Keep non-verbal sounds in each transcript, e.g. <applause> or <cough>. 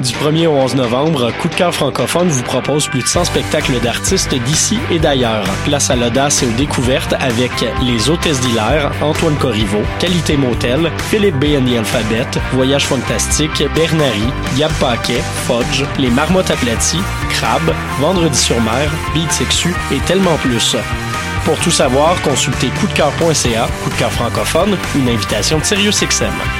Du 1er au 11 novembre, Coup de cœur francophone vous propose plus de 100 spectacles d'artistes d'ici et d'ailleurs. Place à l'audace et aux découvertes avec Les Hôtesses d'Hilaire, Antoine Corriveau, Qualité Motel, Philippe B. Alphabet, Voyage Fantastique, Bernary, Gab Paquet, Fudge, Les Marmottes aplaties, Crabe, Vendredi sur mer, Beat et tellement plus. Pour tout savoir, consultez coupdecoeur.ca, coup de cœur francophone, une invitation de SiriusXM. Du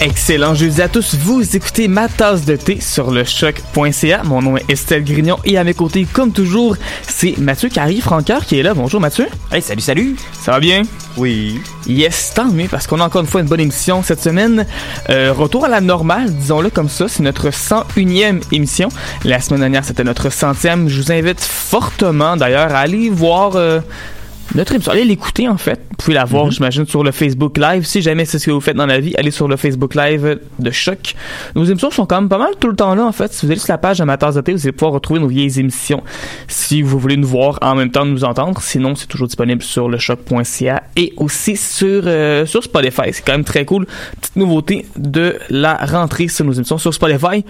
Excellent jeudi à tous. Vous écoutez ma tasse de thé sur le choc.ca. Mon nom est Estelle Grignon et à mes côtés, comme toujours, c'est Mathieu Carrie Francoeur qui est là. Bonjour Mathieu. Hey, salut, salut. Ça va bien? Oui. Yes, tant mieux parce qu'on a encore une fois une bonne émission cette semaine. Euh, retour à la normale, disons-le comme ça. C'est notre 101e émission. La semaine dernière, c'était notre centième. Je vous invite fortement d'ailleurs à aller voir. euh, notre émission, allez l'écouter en fait. Vous pouvez la voir, j'imagine, sur le Facebook Live. Si jamais c'est ce que vous faites dans la vie, allez sur le Facebook Live de Choc. Nos émissions sont quand même pas mal tout le temps là en fait. Si vous allez sur la page Amateurs de thé, vous allez pouvoir retrouver nos vieilles émissions. Si vous voulez nous voir en même temps que nous entendre, sinon c'est toujours disponible sur le choc.ca et aussi sur euh, sur Spotify. C'est quand même très cool. Petite nouveauté de la rentrée sur nos émissions sur Spotify.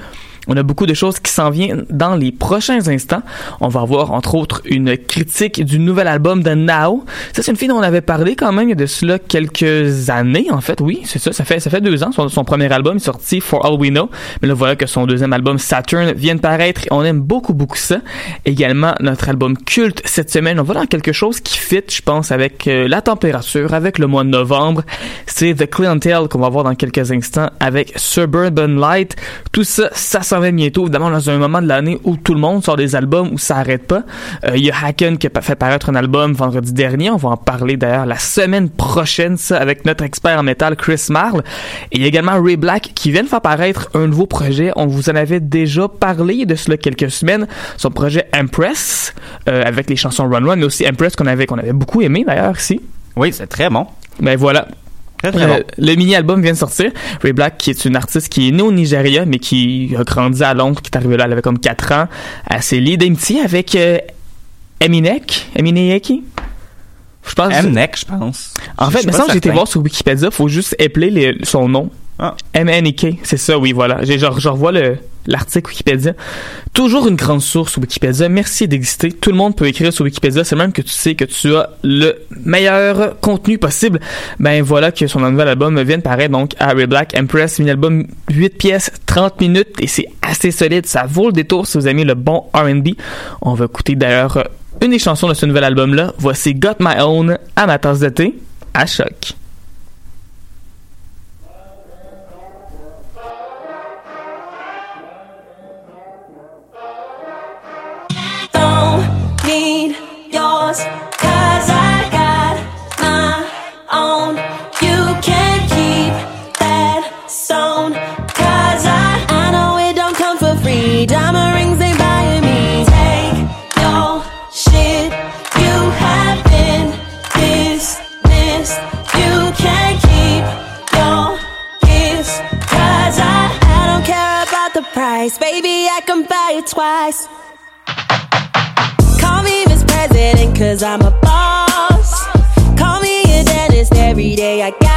On a beaucoup de choses qui s'en viennent dans les prochains instants. On va avoir entre autres une critique du nouvel album de Now. Ça c'est une fille dont on avait parlé quand même il y a de cela quelques années en fait. Oui, c'est ça. Ça fait ça fait deux ans. Son, son premier album est sorti For All We Know. Mais là voilà que son deuxième album Saturn vient de paraître. Et on aime beaucoup beaucoup ça. Également notre album culte cette semaine. On va dans quelque chose qui fit, je pense, avec euh, la température, avec le mois de novembre. C'est The Clientele qu'on va voir dans quelques instants avec Suburban Light. Tout ça, ça s'en va bientôt. Évidemment, dans un moment de l'année où tout le monde sort des albums où ça arrête pas. Euh, Il y a Haken qui a fait paraître un album vendredi dernier. On va en parler d'ailleurs la semaine prochaine, ça, avec notre expert en métal Chris Marle. Et il y a également Ray Black qui vient de faire paraître un nouveau projet. On vous en avait déjà parlé de cela quelques semaines. Son projet Empress, euh, avec les chansons Run Run, mais aussi Empress qu'on avait, qu'on avait beaucoup aimé d'ailleurs ici. Oui, c'est très bon. Ben voilà. Très, très Euh, bon. le mini-album vient de sortir. Ray Black, qui est une artiste qui est née au Nigeria, mais qui a grandi à Londres, qui est arrivée là, elle avait comme 4 ans. Elle s'est liée d'amitié avec euh, Eminek? Emineki. Je pense. Je pense. En fait, mais ça, j'ai été voir sur Wikipédia, faut juste épeler les- son nom. Ah. M-N-E-K, c'est ça, oui, voilà. Je revois le, l'article Wikipédia. Toujours une grande source Wikipédia. Merci d'exister. Tout le monde peut écrire sur Wikipédia. C'est même que tu sais que tu as le meilleur contenu possible. Ben voilà que son nouvel album vient de paraître donc Ray Black Empress. Un album 8 pièces, 30 minutes et c'est assez solide. Ça vaut le détour si vous aimez le bon R&B. On va écouter d'ailleurs une des chansons de ce nouvel album-là. Voici Got My Own à ma de thé à choc. Price. Baby, I can buy it twice. Call me Miss President, cause I'm a boss. Call me a dentist every day. I got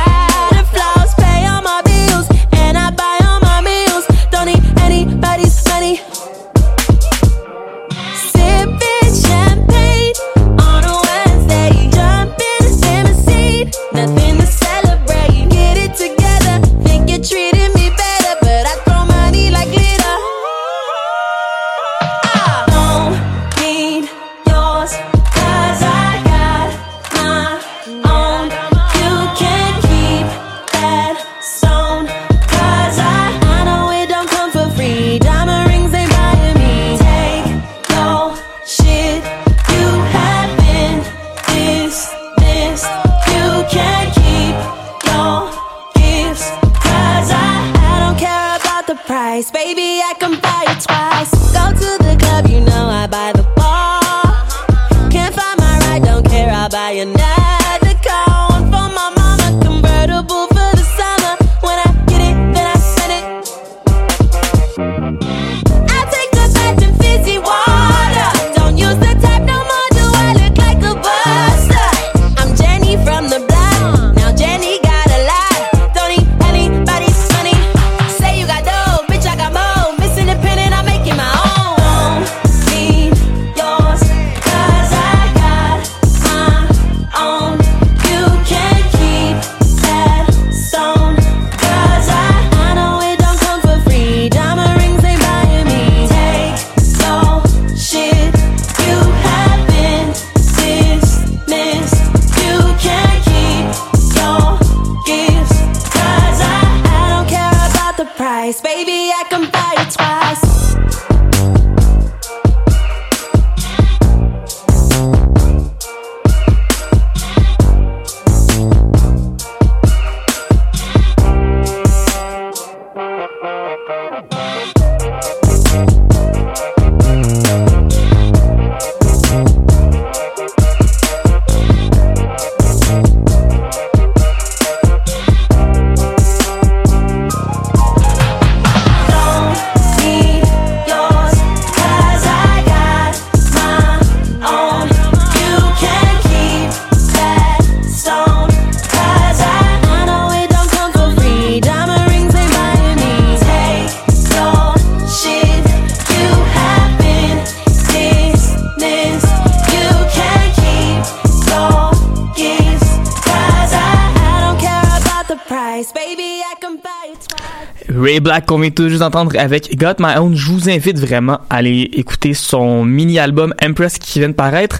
Ray Black qu'on vient tout juste d'entendre avec Got My Own. Je vous invite vraiment à aller écouter son mini-album Empress qui vient de paraître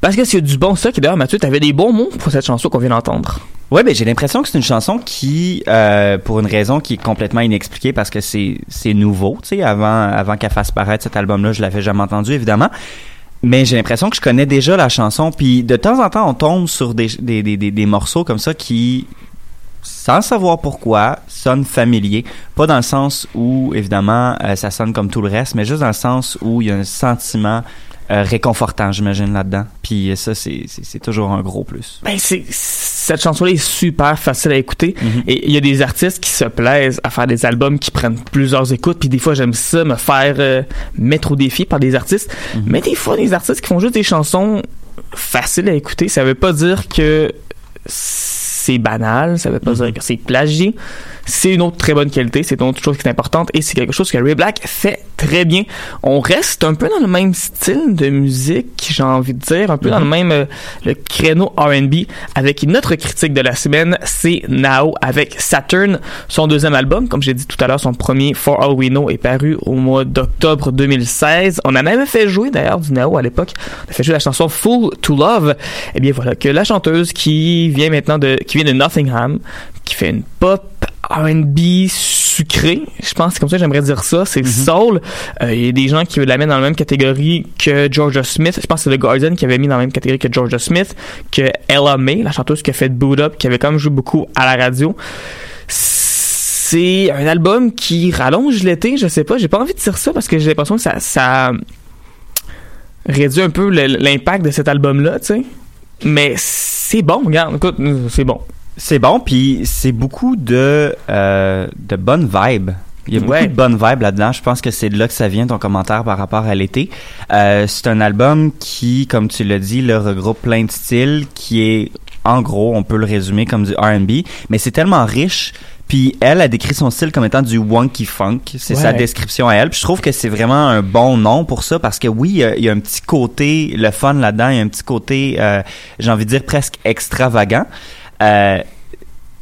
parce que c'est du bon stock. Et d'ailleurs, Mathieu, t'avais des bons mots pour cette chanson qu'on vient d'entendre. Ouais, ben j'ai l'impression que c'est une chanson qui, euh, pour une raison qui est complètement inexpliquée parce que c'est c'est nouveau, tu sais, avant avant qu'elle fasse paraître cet album-là, je l'avais jamais entendu évidemment. Mais j'ai l'impression que je connais déjà la chanson, puis de temps en temps on tombe sur des des, des, des, des morceaux comme ça qui sans savoir pourquoi, sonne familier. Pas dans le sens où, évidemment, euh, ça sonne comme tout le reste, mais juste dans le sens où il y a un sentiment euh, réconfortant, j'imagine, là-dedans. Puis euh, ça, c'est c'est- c'est toujours un gros plus. Ben, c'est, cette chanson-là est super facile à écouter. Mhm. Et il y a des artistes qui se plaisent à faire des albums qui prennent plusieurs écoutes. Puis des fois, j'aime ça, me faire euh, mettre au défi par des artistes. Mhm. Mais des fois, des artistes qui font juste des chansons faciles à écouter, ça veut pas dire que c'est banal, ça veut pas Mhm. dire que c'est plagié. C'est une autre très bonne qualité, c'est une autre chose qui est importante et c'est quelque chose que Ray Black fait très bien. On reste un peu dans le même style de musique, j'ai envie de dire, un peu dans le même euh, le créneau R&B avec notre critique de la semaine, c'est Now avec Saturn, son deuxième album, comme j'ai dit tout à l'heure, son premier For All We Know est paru au mois d'octobre 2016. On en avait fait jouer d'ailleurs du Now à l'époque. On a fait jouer la chanson Full to Love. Et bien voilà que la chanteuse qui vient maintenant de qui vient de Nottingham, qui fait une pop R&B sucré, je pense que c'est comme ça que j'aimerais dire ça, c'est soul. Euh, Il y a des gens qui la mettent dans la même catégorie que Georgia Smith. Je pense que c'est The Guardian qui avait mis dans la même catégorie que Georgia Smith, que Ella May, la chanteuse qui a fait Boot Up, qui avait quand même joué beaucoup à la radio. C'est un album qui rallonge l'été, je sais pas, j'ai pas envie de dire ça parce que j'ai l'impression que ça, ça réduit un peu l'impact de cet album-là, tu sais. Mais c'est bon, regarde, écoute, c'est bon. C'est bon, puis c'est beaucoup de, euh, de bonnes vibes. Il y a beaucoup Ouais. de bonnes vibes là-dedans. Je pense que c'est de là que ça vient, ton commentaire par rapport à l'été. Euh, c'est un album qui, comme tu l'as dit, le regroupe plein de styles, qui est, en gros, on peut le résumer comme du R&B, mais c'est tellement riche. Puis elle a décrit son style comme étant du wonky funk. C'est Ouais. sa description à elle. Puis je trouve que c'est vraiment un bon nom pour ça parce que oui, il y a- il y, a un petit côté, le fun là-dedans, il y a un petit côté, euh, j'ai envie de dire presque extravagant. Euh,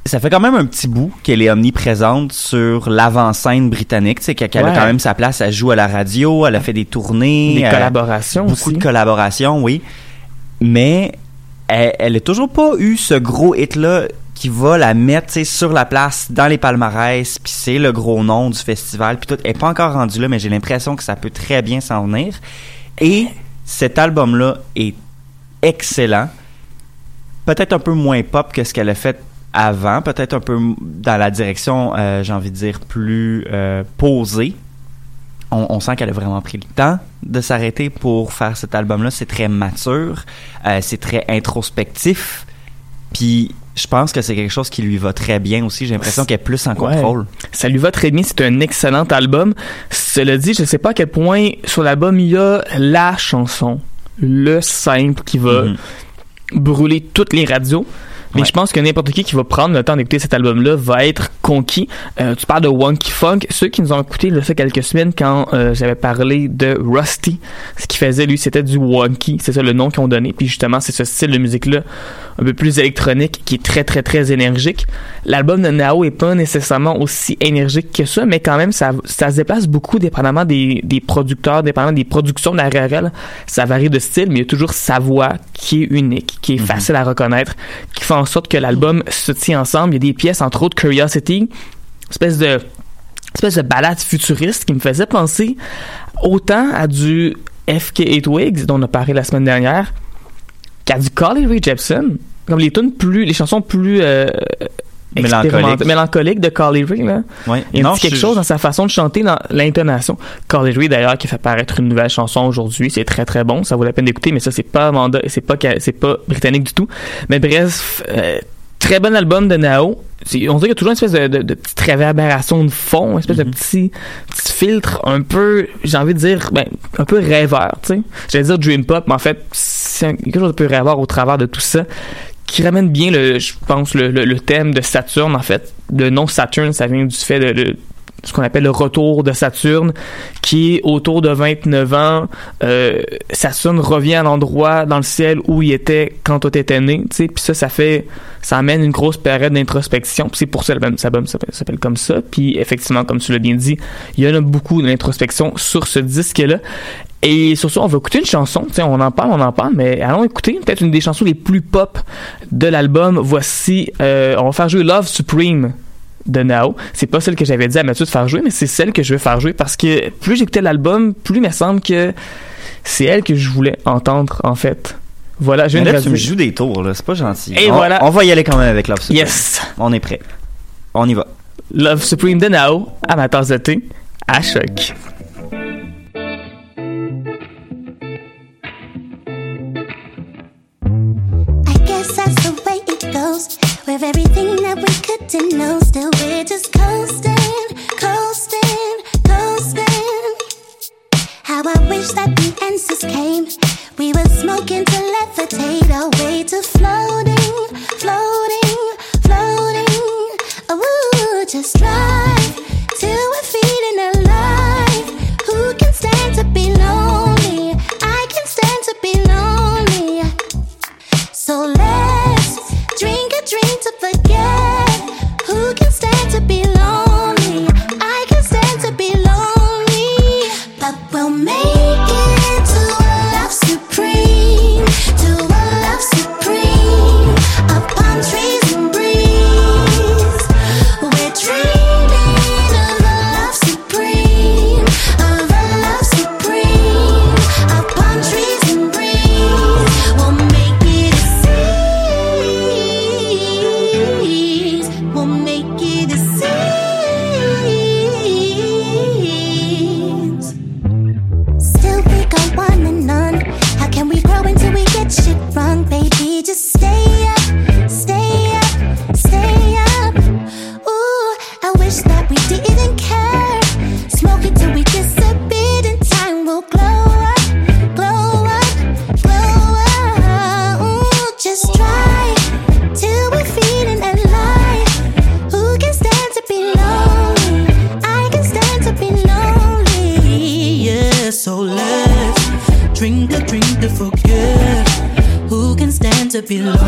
ça fait quand même un petit bout qu'elle est omniprésente sur l'avant-scène britannique, sais, qu'elle a quand même sa place, elle joue à la radio, elle a fait des tournées, Des euh, collaborations beaucoup aussi. de collaborations, oui. Mais elle, elle a toujours pas eu ce gros hit-là qui va la mettre sur la place dans les palmarès, puis c'est le gros nom du festival, puis tout. Elle est pas encore rendue là, mais j'ai l'impression que ça peut très bien s'en venir. Et cet album-là est excellent. Peut-être un peu moins pop que ce qu'elle a fait avant, peut-être un peu dans la direction, euh, j'ai envie de dire, plus euh, posée. On, on sent qu'elle a vraiment pris le temps de s'arrêter pour faire cet album-là. C'est très mature, euh, c'est très introspectif. Puis je pense que c'est quelque chose qui lui va très bien aussi. J'ai l'impression qu'elle est plus en Ouais. contrôle. Ça lui va très bien, c'est un excellent album. Cela dit, je sais pas à quel point sur l'album il y a la chanson, le simple qui va Mhm. Brûler toutes les radios. Mais Ouais. je pense que n'importe qui qui va prendre le temps d'écouter cet album-là va être conquis. Euh, tu parles de Wonky Funk. Ceux qui nous ont écouté y a quelques semaines quand euh, j'avais parlé de Rusty, ce qu'il faisait lui, c'était du Wonky. C'est ça le nom qu'ils ont donné. Puis justement, c'est ce style de musique-là, un peu plus électronique, qui est très très très énergique. L'album de Nao est pas nécessairement aussi énergique que ça, mais quand même, ça, ça se déplace beaucoup dépendamment des, des producteurs, dépendamment des productions d'ARL. Ça varie de style, mais il y a toujours sa voix qui est unique, qui est facile à reconnaître, qui fait en sorte que l'album se tient ensemble. Il y a des pièces, entre autres Curiosity, espèce de espèce de balade futuriste qui me faisait penser autant à du FK8 Wigs dont on a parlé la semaine dernière qu'à du Carly Rae Jepsen comme les tunes plus les chansons plus euh, Mélancoliques. expérimentales- mélancoliques de Carly Rae là Ouais. il y a quelque je- chose dans sa façon de chanter, dans l'intonation. Carly Rae, d'ailleurs, qui fait paraître une nouvelle chanson aujourd'hui. C'est très, très bon. Ça vaut la peine d'écouter, mais ça, c'est pas c'est pas, c'est pas britannique du tout. Mais bref, euh, très bon album de Nao. On dirait qu'il y a toujours une espèce de, de, de petite réverbération de fond, une espèce de petit, petit filtre un peu, j'ai envie de dire, ben, un peu rêveur, tu sais. J'allais dire dream pop, mais en fait, c'est quelque chose de peu rêveur au travers de tout ça qui ramène bien le je pense le, le, le thème de Saturne en fait. Le nom Saturne ça vient du fait de, de ce qu'on appelle le retour de Saturne qui autour de 29 ans euh, Saturne revient à l'endroit dans le ciel où il était quand toi t'étais né tu sais. Puis ça ça fait ça amène une grosse période d'introspection. C'est pour ça l'album s'appelle s'appelle comme ça. Puis effectivement comme tu l'as bien dit il y en a beaucoup d'introspection sur ce disque là et sur ça, on va écouter une chanson. Tu sais, on en parle, on en parle, mais allons écouter peut-être une des chansons les plus pop de l'album. Voici, euh, on va faire jouer Love Supreme de Nao. C'est pas celle que j'avais dit à Mathieu de faire jouer, mais c'est celle que je vais faire jouer parce que plus j'écoutais l'album, plus il me semble que c'est elle que je voulais entendre, en fait. Voilà, je Mais viens de là, tu me joues des tours, là. C'est pas gentil. Et on, voilà. On va y aller quand même avec Love Supreme. Yes! On est prêt. On y va. Love Supreme de Nao à ma tasse de thé à choc. With everything that we couldn't know, still we're just coasting, coasting, coasting. How I wish that the answers came. We were smoking to levitate away to floating, floating, floating. Oh, just drive till feel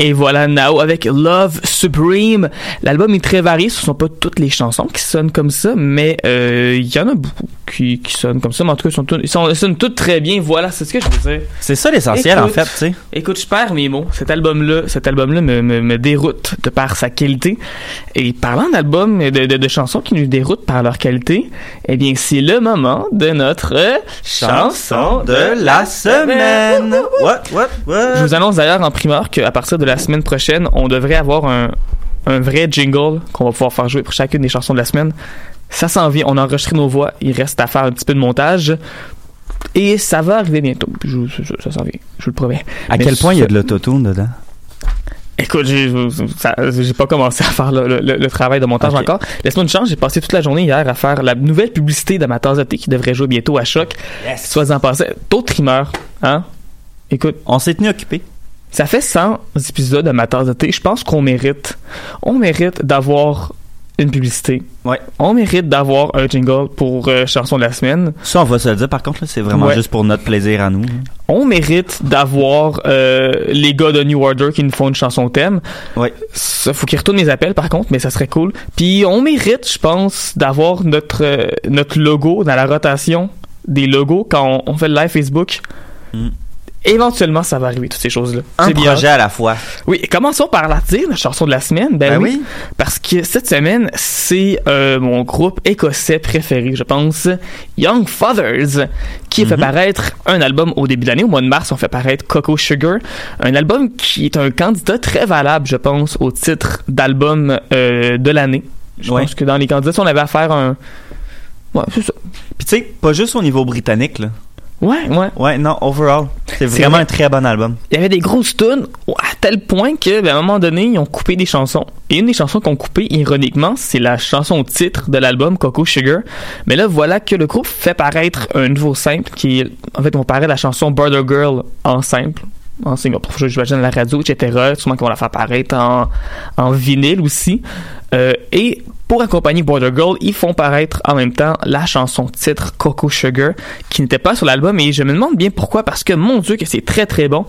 Et voilà Now avec Love Supreme. L'album est très varié, ce sont pas toutes les chansons qui sonnent comme ça, mais euh, il y en a beaucoup qui, qui sonnent comme ça, mais en tout cas ils, sont tous- ils, sont- ils sonnent toutes très bien. Voilà, c'est ce que je veux dire. C'est ça l'essentiel, en fait, tu sais. Écoute, je perds mes mots. Cet album-là, cet album-là me, me, me déroute de par sa qualité. Et parlant d'albums et de, de, de chansons qui nous déroutent par leur qualité, eh bien, c'est le moment de notre chanson de la semaine. What, what, what? Je vous annonce d'ailleurs en primeur qu'à partir de la semaine prochaine, on devrait avoir un, un vrai jingle qu'on va pouvoir faire jouer pour chacune des chansons de la semaine. Ça s'en vient, on a enregistré nos voix, il reste à faire un petit peu de montage. Et ça va arriver bientôt. Je ça s'en vient, je vous le promets. À Mais quel point il y a de l'autotune dedans? Écoute, j'ai pas commencé à faire le, le- le travail de montage encore. Laisse-moi une chance, j'ai passé toute la journée hier à faire la nouvelle publicité de ma tasse de thé qui devrait jouer bientôt à Choc. Soit en passant, d'autres trimeurs, hein? Écoute, On s'est tenu occupé. ça fait 100 épisodes de ma tasse de thé. Je pense qu'on mérite, on mérite d'avoir une publicité. Ouais. On mérite d'avoir un jingle pour euh, chanson de la semaine. Ça, on va se le dire, par contre, là, c'est vraiment Ouais. juste pour notre plaisir à nous. On mérite d'avoir euh, les gars de New Order qui nous font une chanson thème. Ouais. Ça, faut qu'ils retournent mes appels par contre, mais ça serait cool. Puis on mérite, je pense, d'avoir notre euh, notre logo dans la rotation des logos quand on, on fait le live Facebook. Mm. Éventuellement, ça va arriver, toutes ces choses-là. Un C'est bien. projet à la fois. Oui, commençons par la dire, la chanson de la semaine. Ben, Ben oui, oui. Parce que cette semaine, c'est euh, mon groupe écossais préféré, je pense, Young Fathers, qui fait Mhm. paraître un album au début de l'année. Au mois de mars, on fait paraître Coco Sugar. Un album qui est un candidat très valable, je pense, au titre d'album euh, de l'année. Je Ouais. pense que dans les candidats, on avait à faire un... Ouais, c'est ça. Puis tu sais, pas juste au niveau britannique, là. Ouais, ouais. Ouais, non, overall. C'est vraiment vrai. un très bon album. il y avait des grosses tunes à tel point que ben, à un moment donné ils ont coupé des chansons et une des chansons qu'on coupé ironiquement c'est la chanson titre de l'album Coco Sugar mais là voilà que le groupe fait paraître un nouveau simple qui est en fait on paraît la chanson Border Girl en simple en single j'imagine à la radio etc sûrement qu'on va la faire paraître en, en vinyle aussi Euh, et pour accompagner Border Girl, ils font paraître en même temps la chanson titre Coco Sugar qui n'était pas sur l'album et je me demande bien pourquoi parce que mon dieu que c'est très très bon.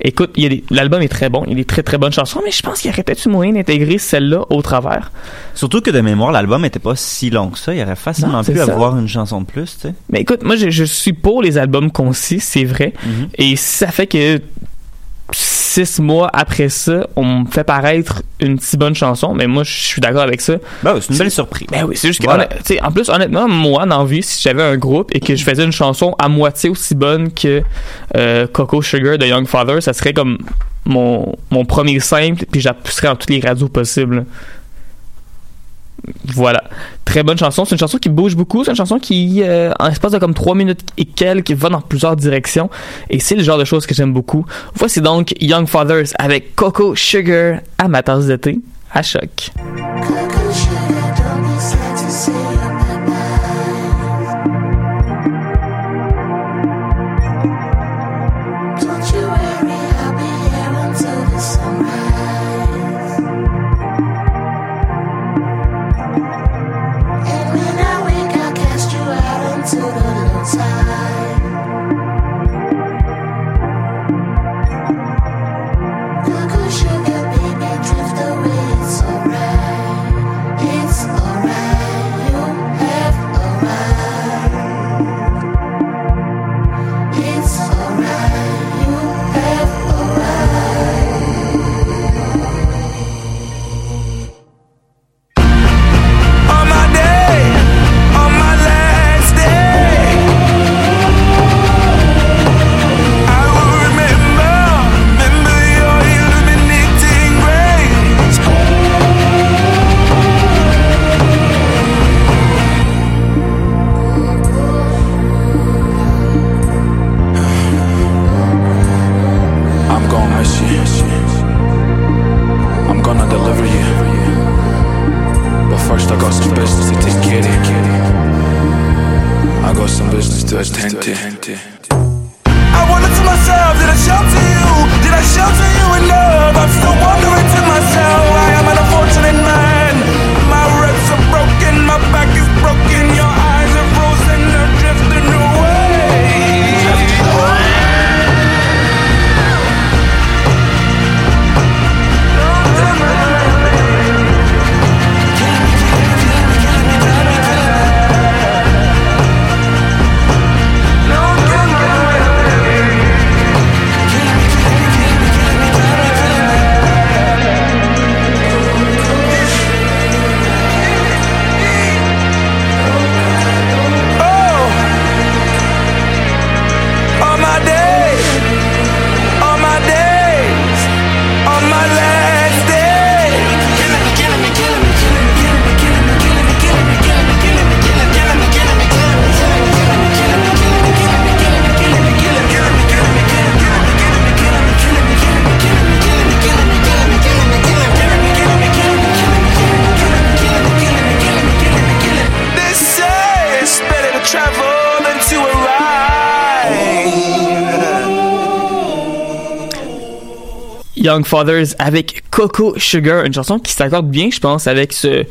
Écoute, l'album est très bon, il y a des très très bonnes chansons mais je pense qu'il y aurait peut-être eu moyen d'intégrer celle-là au travers. Surtout que de mémoire, l'album était pas si long que ça. Il y aurait facilement Non, pu ça. avoir une chanson de plus, tu sais. Mais écoute, moi je, je suis pour les albums concis, c'est vrai. Mhm. Et ça fait que six mois après ça, on me fait paraître une si bonne chanson, mais moi je suis d'accord avec ça. Ben, c'est une belle surprise. Ben oui, c'est juste que, Voilà. en plus, honnêtement, moi, dans vie, si j'avais un groupe et que je faisais une chanson à moitié aussi bonne que euh, Coco Sugar de Young Father, ça serait comme mon, mon premier simple, puis j'appuierais dans toutes les radios possibles. Voilà. Très bonne chanson. C'est une chanson qui bouge beaucoup. C'est une chanson qui, euh, en espace de comme 3 minutes et quelques, va dans plusieurs directions. Et c'est le genre de choses que j'aime beaucoup. Voici donc Young Fathers avec Coco Sugar à ma tasse de thé à choc. Young Fathers avec Coco Sugar, une chanson qui s'accorde bien, je pense, avec ce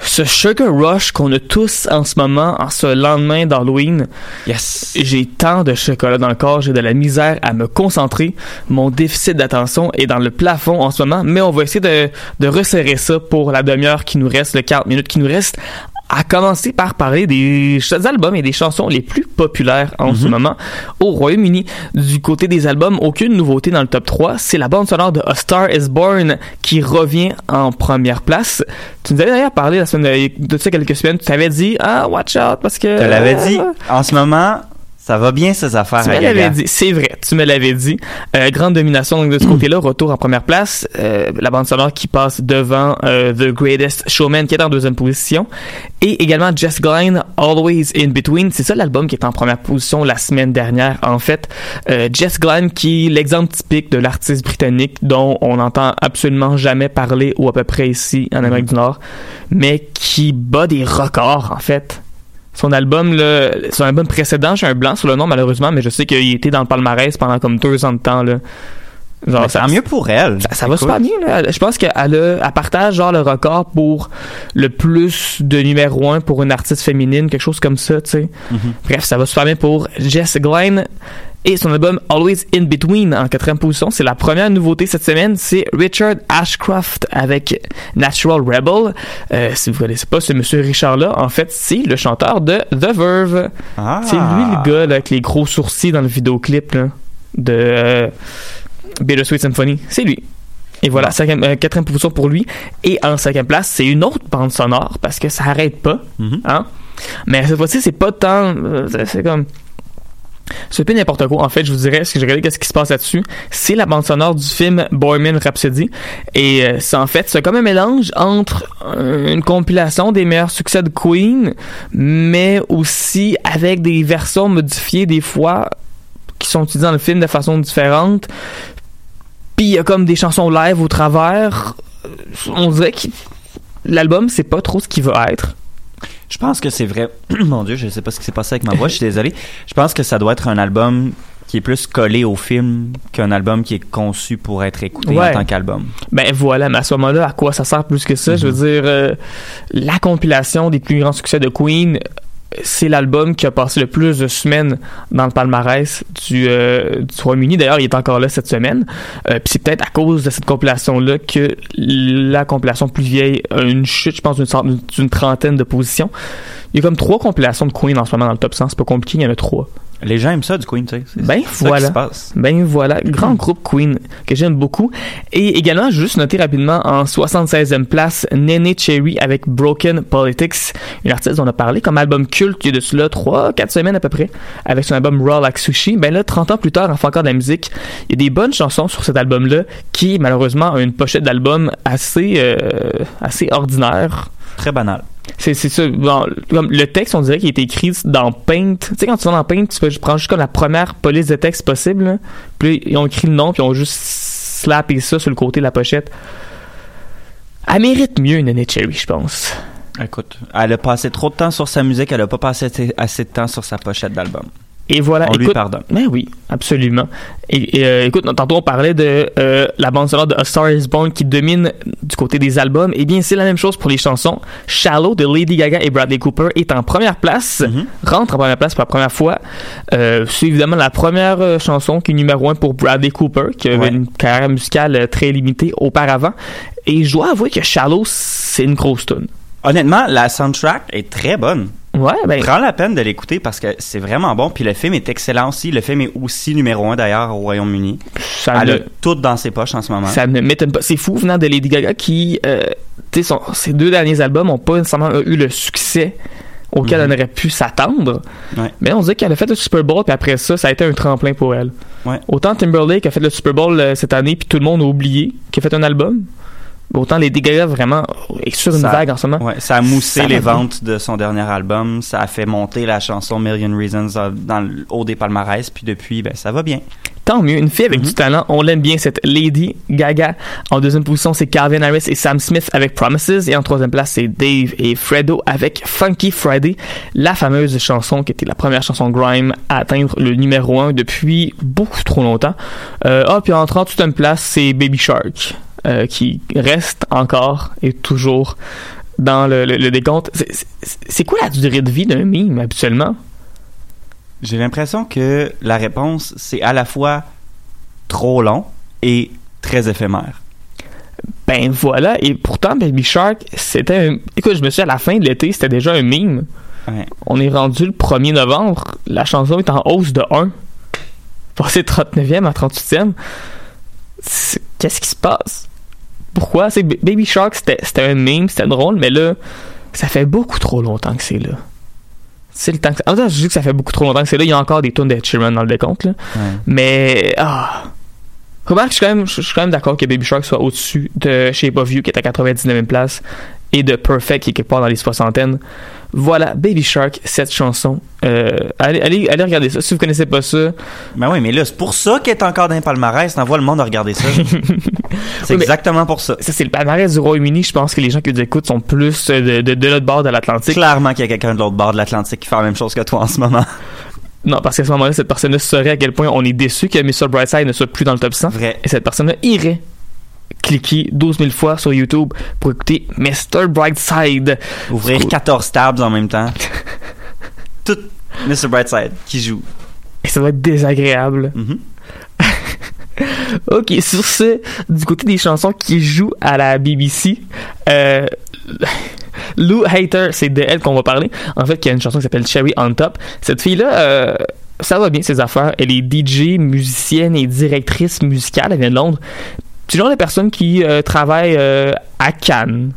ce sugar rush qu'on a tous en ce moment, en ce lendemain d'Halloween. Yes. J'ai tant de chocolat dans le corps, j'ai de la misère à me concentrer. Mon déficit d'attention est dans le plafond en ce moment, mais on va essayer de, de resserrer ça pour la demi-heure qui nous reste, le 40 minutes qui nous reste à commencer par parler des albums et des chansons les plus populaires en ce moment au Royaume-Uni. Du côté des albums, aucune nouveauté dans le top 3. C'est la bande sonore de A Star is Born qui revient en première place. Tu nous avais d'ailleurs parlé la semaine de, de ça quelques semaines. Tu t'avais dit, ah, watch out, parce que... Te l'avais dit. En ce moment, ça va bien ces affaires Tu me l'avais dit, c'est vrai, tu me l'avais dit. Euh, grande domination donc de ce côté-là, retour en première place. Euh, la bande sonore qui passe devant euh, The Greatest Showman qui est en deuxième position. Et également Jess Glynne, Always in Between. C'est ça l'album qui est en première position la semaine dernière en fait. Euh, Jess Glynne qui est l'exemple typique de l'artiste britannique dont on n'entend absolument jamais parler ou à peu près ici en Amérique du Nord, mais qui bat des records en fait. Son album, là, son album précédent, j'ai un blanc sur le nom malheureusement, mais je sais qu'il était dans le palmarès pendant comme deux ans de temps. Là. Genre, Mais tant mieux pour elle. Ça, ça va super bien. Là. Je pense qu'elle a, elle partage genre le record pour le plus de numéro un pour une artiste féminine, quelque chose comme ça, tu sais. Mhm. Bref, ça va super bien pour Jess Glynne. Et son album Always in Between en quatrième position, c'est la première nouveauté cette semaine, c'est Richard Ashcroft avec Natural Rebel. Euh, si vous connaissez pas ce monsieur Richard-là, en fait, c'est le chanteur de The Verve. Ah. C'est lui le gars là, avec les gros sourcils dans le vidéoclip là, de euh, Bittersweet Symphony. C'est lui. Et voilà, cinquième, euh, quatrième position pour lui. Et en cinquième place, c'est une autre bande sonore parce que ça arrête pas. Mhm. Hein? Mais cette fois-ci, c'est pas tant. euh, c'est- comme. C'est pas n'importe quoi. En fait, je vous dirais, ce que j'ai regardé, qu'est-ce qui se passe là-dessus. C'est la bande sonore du film Bohemian Rhapsody. Et euh, c'est en fait, c'est comme un mélange entre euh, une compilation des meilleurs succès de Queen, mais aussi avec des versions modifiées des fois qui sont utilisées dans le film de façon différente. Puis il y a comme des chansons live au travers. Euh, On dirait que l'album, c'est pas trop ce qu'il veut être. Je pense que c'est vrai. <clears throat> Mon Dieu, je sais pas ce qui s'est passé avec ma voix, je suis désolé. Je pense que ça doit être un album qui est plus collé au film qu'un album qui est conçu pour être écouté Ouais. en tant qu'album. Ben voilà, mais à ce moment-là, à quoi ça sert plus que ça? Je veux dire, euh, la compilation des plus grands succès de Queen, c'est l'album qui a passé le plus de semaines dans le palmarès du, euh, Royaume-Uni. D'ailleurs, il est encore là cette semaine. Euh, Puis c'est peut-être à cause de cette compilation-là que la compilation plus vieille a une chute, je pense, d'une trentaine de positions. Il y a comme trois compilations de Queen en ce moment dans le top 100. C'est pas compliqué, il y en a trois. Les gens aiment ça du Queen, tu sais. Ben c'est ça voilà. qui se passe. Ben voilà, grand groupe Queen que j'aime beaucoup. Et également, juste noter rapidement en 76e place, Nene Cherry avec Broken Politics, une artiste dont on a parlé comme album culte il y a de cela 3-4 semaines à peu près, avec son album Raw Like Sushi. Ben là, 30 ans plus tard, on fait encore de la musique. Il y a des bonnes chansons sur cet album-là qui, malheureusement, a une pochette d'album assez, euh, assez ordinaire. Très banal. C'est ça. Comme le texte, on dirait qu'il est écrit dans Paint. Tu sais, quand tu vas dans Paint, tu peux je prends juste comme la première police de texte possible. là. Puis ils ont écrit le nom, puis ils ont juste slappé ça sur le côté de la pochette. Elle mérite mieux, Nene Cherry, je pense. Écoute, elle a passé trop de temps sur sa musique, elle a pas passé assez de temps sur sa pochette d'album. Et voilà, On lui écoute. pardonne. Mais oui, absolument. Et, et, euh, écoute, tantôt on parlait de euh, la bande sonore de A Star Is Born qui domine du côté des albums. Eh bien, c'est la même chose pour les chansons. Shallow de Lady Gaga et Bradley Cooper est en première place, rentre en première place pour la première fois. Euh, c'est évidemment la première euh, chanson qui est numéro un pour Bradley Cooper, qui avait Ouais. une carrière musicale très limitée auparavant. Et je dois avouer que Shallow, c'est une grosse tune. Honnêtement, la soundtrack est très bonne. Ouais, ben. Prends la peine de l'écouter parce que c'est vraiment bon. Puis le film est excellent aussi. Le film est aussi numéro un d'ailleurs au Royaume-Uni. Elle me- a tout dans ses poches en ce moment. Ça ne m'étonne pas. C'est fou venant de Lady Gaga qui, euh, tu sais, son- ses deux derniers albums n'ont pas nécessairement eu le succès auquel on aurait pu s'attendre. Ouais. Mais on dirait qu'elle a fait le Super Bowl, puis après ça, ça a été un tremplin pour elle. Ouais. Autant Timberlake a fait le Super Bowl euh, cette année, puis tout le monde a oublié qu'il a fait un album. Autant Lady Gaga vraiment est sur une Ça- vague en ce moment. Ouais, ça a moussé Ça les ventes de son dernier album. Ça a fait monter la chanson Million Reasons dans le haut des palmarès. Puis depuis, ben, ça va bien. Tant mieux, une fille avec du talent, on l'aime bien, cette Lady Gaga. En deuxième position, c'est Calvin Harris et Sam Smith avec Promises. Et en troisième place, c'est Dave et Fredo avec Funky Friday, la fameuse chanson qui était la première chanson grime à atteindre le numéro 1 depuis beaucoup trop longtemps. Euh, ah, puis en 38e place, c'est Baby Shark, euh, qui reste encore et toujours dans le, le- le décompte. C'est- quoi la durée de vie d'un meme, habituellement? J'ai l'impression que la réponse, c'est à la fois trop long et très éphémère. Ben voilà, et pourtant Baby Shark, c'était un... Écoute, je me suis à la fin de l'été, c'était déjà un. Ouais. On est rendu le 1er novembre, la chanson est en hausse de 1. Passé 39e à 38e. C'est- Qu'est-ce qui se passe? Pourquoi? C'est Baby Shark, c'était un meme, c'était drôle, mais là, ça fait beaucoup trop longtemps que c'est là. C'est le temps que... En même temps, je dis que ça fait beaucoup trop longtemps que c'est là, il y a encore des tonnes de Sheeran dans le décompte, là. Ouais. Mais, ah. Remarque, je suis quand même, je suis quand même d'accord que Baby Shark soit au-dessus de Shape of You, qui est à 99e place, et de Perfect, qui est quelque part dans les soixantaines. Voilà, Baby Shark, cette chanson. Euh, allez, allez, allez regarder ça. Si vous connaissez pas ça, Ben oui, mais là, c'est pour ça qu'elle est encore dans les palmarès. T'envoies le monde à regarder ça. <laughs> c'est Oui, exactement pour ça. ça c'est le palmarès du Royaume-Uni. Je pense que les gens qui nous écoutent sont plus euh, de, de, de l'autre bord de l'Atlantique. Clairement qu'il y a quelqu'un de l'autre bord de l'Atlantique qui fait la même chose que toi en ce moment. <laughs> Non, parce qu'à ce moment-là, cette personne-là saurait à quel point on est déçu que Mr. Brightside ne soit plus dans le top 100. Vrai. Et cette personne-là irait cliquer 12 000 fois sur YouTube pour écouter Mr. Brightside. Ouvrir Cool. 14 tabs en même temps. <laughs> Tout Mr. Brightside qui joue. Et ça doit être désagréable. Mhm. <laughs> Ok, sur ce, du côté des chansons qui jouent à la BBC, euh, Lou Hater, c'est de elle qu'on va parler. En fait, il y a une chanson qui s'appelle Cherry on Top. Cette fille-là, euh, ça va bien ses affaires. Elle est DJ, musicienne et directrice musicale. Elle vient de Londres. C'est genre de personne qui euh, travaille euh, à Cannes.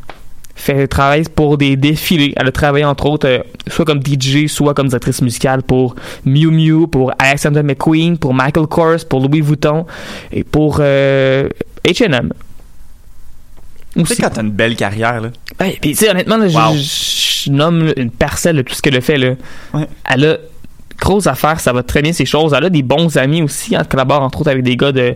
Fait travaille pour des défilés. Elle a travaillé entre autres euh, soit comme DJ, soit comme directrice musicale pour Miu Miu, pour Alexander McQueen, pour Michael Kors, pour Louis Vuitton et pour H&M. Tu sais quand t'as une belle carrière, là. Ouais, puis tu sais, honnêtement, là, je- Wow. je, je nomme une parcelle de tout ce qu'elle a fait. Là. Ouais. Elle a grosse affaire, ça va très bien ces choses. Elle a des bons amis aussi. Elle collabore entre autres avec des gars de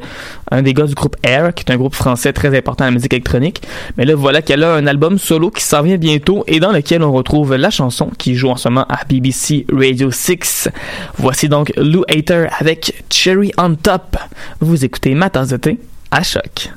un des gars du groupe Air, qui est un groupe français très important dans la musique électronique. Mais là, voilà qu'elle a un album solo qui s'en vient bientôt et dans lequel on retrouve la chanson qui joue en ce moment à BBC Radio 6. Voici donc Lou Hater avec Cherry on Top. Vous écoutez ma tasse de thé à choc.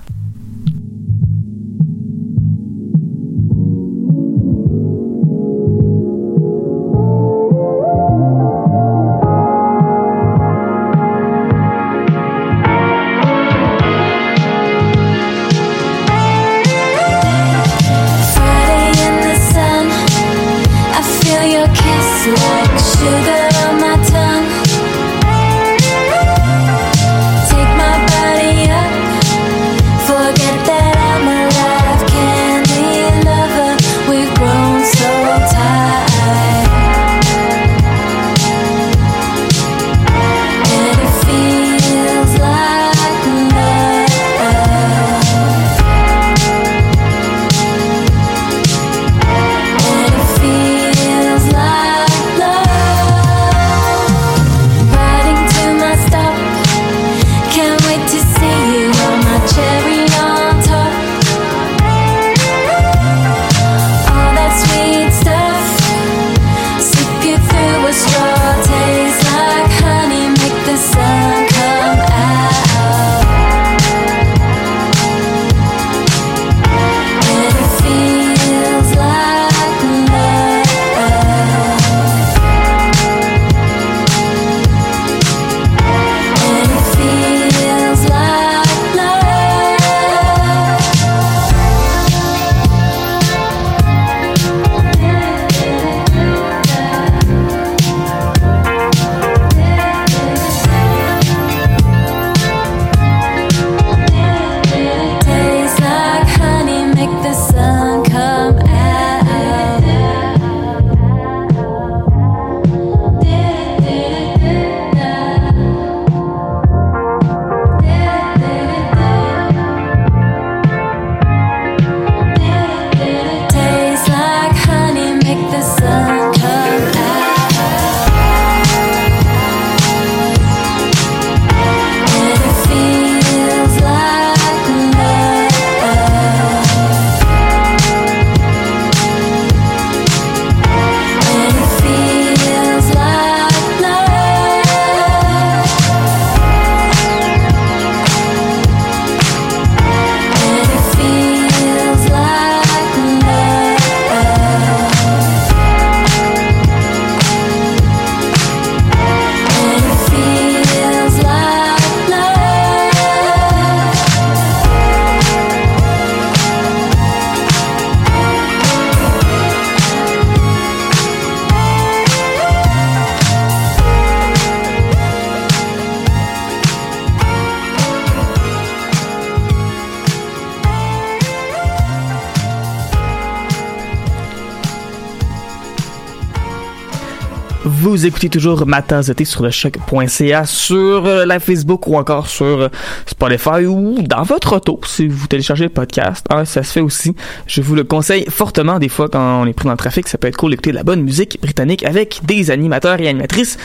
Vous écoutez toujours ma tasse de thé sur le choc.ca, sur euh, la Facebook ou encore sur euh, Spotify ou dans votre auto si vous téléchargez le podcast. Ah, ça se fait aussi. Je vous le conseille fortement des fois quand on est pris dans le trafic. Ça peut être cool d'écouter de la bonne musique britannique avec des animateurs et animatrices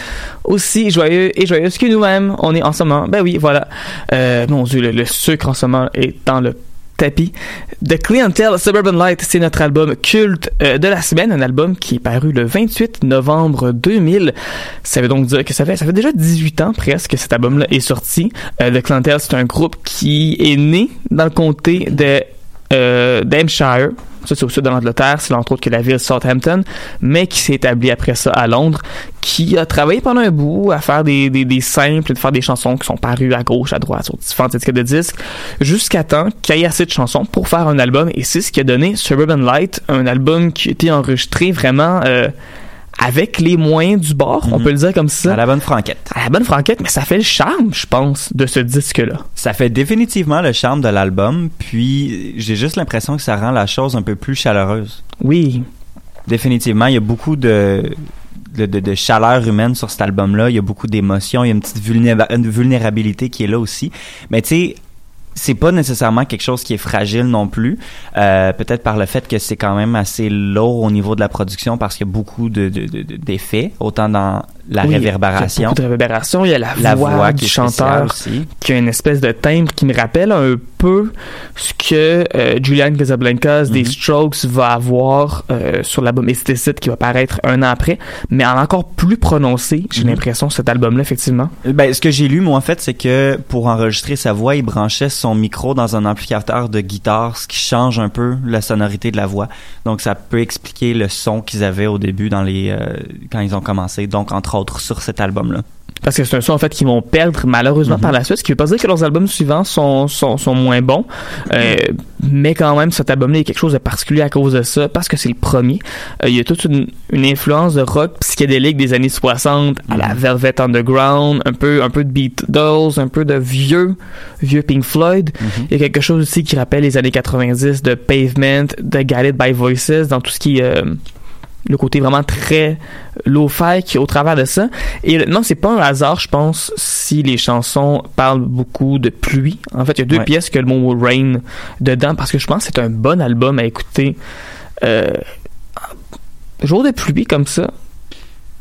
aussi joyeux et joyeuses que nous-mêmes. On est en ce moment. Ben oui, voilà. Euh, mon Dieu, le, le sucre en ce moment est dans le tapis. The Clientele Suburban Light, c'est notre album culte euh, de la semaine, un album qui est paru le 28 novembre 2000. Ça veut donc dire que ça fait, déjà 18 ans presque que cet album-là est sorti. Euh, The Clientele, c'est un groupe qui est né dans le comté de euh, d'Hampshire. Ça, c'est au sud de l'Angleterre. C'est entre autres que la ville Southampton, mais qui s'est établi après ça à Londres, qui a travaillé pendant un bout à faire des, des, des simples, de faire des chansons qui sont parues à gauche, à droite, sur différentes étiquettes de disques, jusqu'à temps qu'il y ait assez de chansons pour faire un album. Et c'est ce qui a donné Suburban Light, un album qui a été enregistré vraiment euh, avec les moyens du bord, on Mhm. peut le dire comme ça. À la bonne franquette. À la bonne franquette, mais ça fait le charme, je pense, de ce disque-là. Ça fait définitivement le charme de l'album, puis j'ai juste l'impression que ça rend la chose un peu plus chaleureuse. Oui. Définitivement, il y a beaucoup de, de, de- de chaleur humaine sur cet album-là. Il y a beaucoup d'émotions. Il y a une petite vulnéra- une vulnérabilité qui est là aussi. Mais tu sais, c'est pas nécessairement quelque chose qui est fragile non plus. Euh, Peut-être par le fait que c'est quand même assez lourd au niveau de la production parce qu'il y a beaucoup de, de- de- de- d'effets, autant dans la Oui, Il y a réverbération. beaucoup de réverbération. Il y a la, La voix, voix du chanteur aussi. qui a une espèce de timbre qui me rappelle un peu ce que euh, Julian Casablancas des Mhm. Strokes va avoir euh, sur l'album Explicit qui va paraître un an après, mais en encore plus prononcé, j'ai Mhm. l'impression, cet album-là, effectivement. Ben, ce que j'ai lu, moi, en fait, c'est que pour enregistrer sa voix, il branchait son micro dans un amplificateur de guitare, ce qui change un peu la sonorité de la voix. Donc, ça peut expliquer le son qu'ils avaient au début dans les euh, quand ils ont commencé. Donc, entre autres, sur cet album-là. Parce que c'est un son, en fait, qu'ils vont perdre malheureusement Mhm. par la suite, ce qui veut pas dire que leurs albums suivants sont, sont, sont moins bons. Euh, mais quand même, cet album-là est quelque chose de particulier à cause de ça, parce que c'est le premier. Euh, il y a toute une, une influence de rock psychédélique des années 60 à la Mhm. Velvet Underground, un peu, un peu de Beatles, un peu de vieux, vieux Pink Floyd. Mhm. Il y a quelque chose aussi qui rappelle les années 90 de Pavement, de Guided by Voices, dans tout ce qui est euh, le côté vraiment très qui est au travers de ça. Et non, c'est pas un hasard, je pense, si les chansons parlent beaucoup de pluie. En fait, il y a deux Ouais. pièces que le mot rain dedans parce que je pense que c'est un bon album à écouter. Euh, jour de pluie comme ça.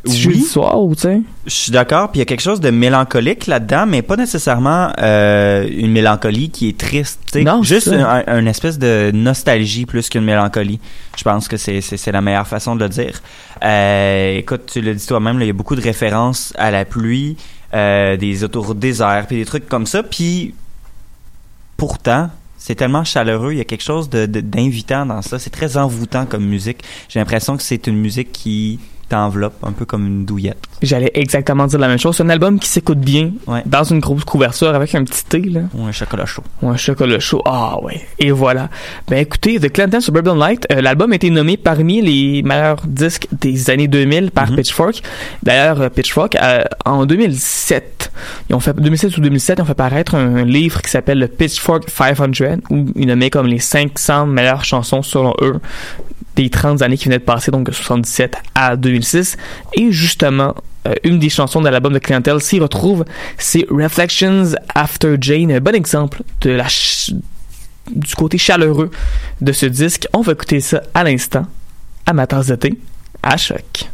Petit Oui. jeudi soir ou tu sais? Je suis d'accord, puis il y a quelque chose de mélancolique là-dedans, mais pas nécessairement euh, une mélancolie qui est triste. tu sais. Non, Juste un- une espèce de nostalgie plus qu'une mélancolie. Je pense que c'est la meilleure façon de le dire. Euh, écoute, tu l'as dit toi-même, il y a beaucoup de références à la pluie, euh, des autoroutes déserts, puis des trucs comme ça. Puis pourtant, c'est tellement chaleureux, il y a quelque chose de- de- d'invitant dans ça. C'est très envoûtant comme musique. J'ai l'impression que c'est une musique qui t'enveloppe un peu comme une douillette. J'allais exactement dire la même chose. C'est un album qui s'écoute bien Ouais. dans une grosse couverture avec un petit thé là. Ou un chocolat chaud. Ou un chocolat chaud. Ah ouais. Et voilà. Ben écoutez, The Clinton Suburban Light, euh, l'album a été nommé parmi les meilleurs disques des années 2000 par Mhm. Pitchfork. D'ailleurs, euh, Pitchfork, euh, en 2007, ils ont fait 2007 ou 2007, ils ont fait paraître un livre qui s'appelle le Pitchfork 500 où ils nommaient comme les 500 meilleures chansons selon eux des 30 années qui venaient de passer, donc de 77 à 2006. Et justement, euh, une des chansons de l'album de Clientèle s'y retrouve, c'est Reflections After Jane, un bon exemple de la du côté chaleureux de ce disque. On va écouter ça à l'instant, à ma à choc.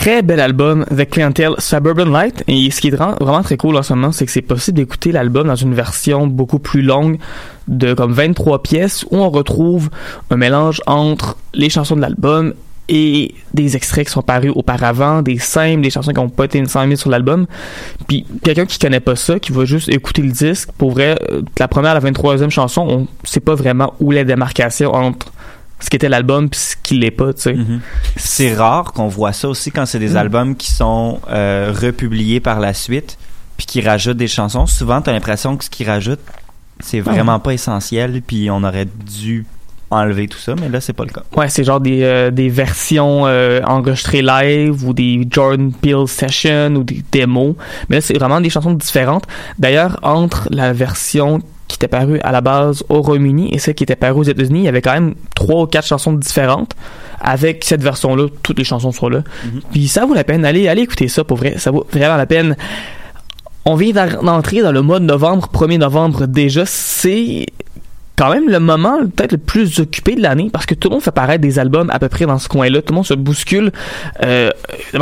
Très bel album The Clientele Suburban Light et ce qui est vra- vraiment très cool en ce moment c'est que c'est possible d'écouter l'album dans une version beaucoup plus longue de comme 23 pièces où on retrouve un mélange entre les chansons de l'album et des extraits qui sont parus auparavant, des simples, des chansons qui n'ont pas été nécessairement sur l'album. Puis quelqu'un qui connaît pas ça, qui va juste écouter le disque, pour vrai, euh, de la première à la 23e chanson, on sait pas vraiment où les démarcations entre ce qu'était l'album puis ce qui l'est pas, tu sais. C'est rare qu'on voit ça aussi quand c'est des Mm. albums qui sont euh, republiés par la suite puis qui rajoutent des chansons. Souvent, t'as l'impression que ce qu'ils rajoutent, c'est vraiment pas essentiel puis on aurait dû enlever tout ça, mais là, c'est pas le cas. Ouais, c'est genre des, euh, des versions euh, enregistrées live ou des Jordan Peele sessions ou des démos. Mais là, c'est vraiment des chansons différentes. D'ailleurs, entre la version qui était parue à la base au Royaume-Uni et celle qui était parue aux États-Unis, il y avait quand même trois ou quatre chansons différentes. Avec cette version-là, toutes les chansons sont là. Puis ça vaut la peine. Allez, allez écouter ça pour vrai. Ça vaut vraiment la peine. On vient d'entrer dans le mois de novembre, 1er novembre déjà. C'est quand même le moment peut-être le plus occupé de l'année parce que tout le monde fait paraître des albums à peu près dans ce coin-là. Tout le monde se bouscule. Euh,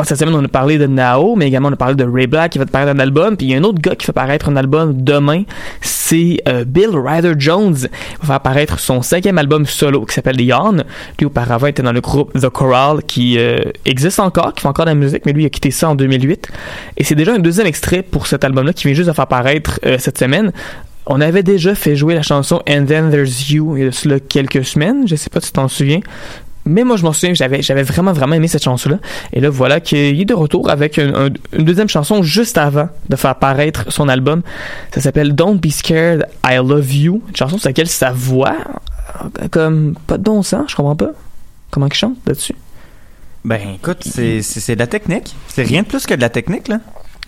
cette semaine, on a parlé de Nao, mais également on a parlé de Ray Black qui va paraître un album. Puis il y a un autre gars qui fait paraître un album demain. C'est euh, Bill Ryder Jones. Il va faire paraître son cinquième album solo qui s'appelle Yawn. Lui, auparavant, était dans le groupe The Choral qui euh, existe encore, qui fait encore de la musique, mais lui, il a quitté ça en 2008. Et c'est déjà un deuxième extrait pour cet album-là qui vient juste de faire paraître euh, cette semaine. On avait déjà fait jouer la chanson And Then There's You il y a cela quelques semaines. Je sais pas si tu t'en souviens. Mais moi, je m'en souviens, j'avais, j'avais vraiment, vraiment aimé cette chanson-là. Et là, voilà qu'il est de retour avec un- un- une deuxième chanson juste avant de faire paraître son album. Ça s'appelle Don't Be Scared, I Love You. Une chanson sur laquelle sa voix, comme, pas de bon sens, je comprends pas. Comment il chante là-dessus? Ben, écoute, c'est de la technique. C'est rien de plus que de la technique, là.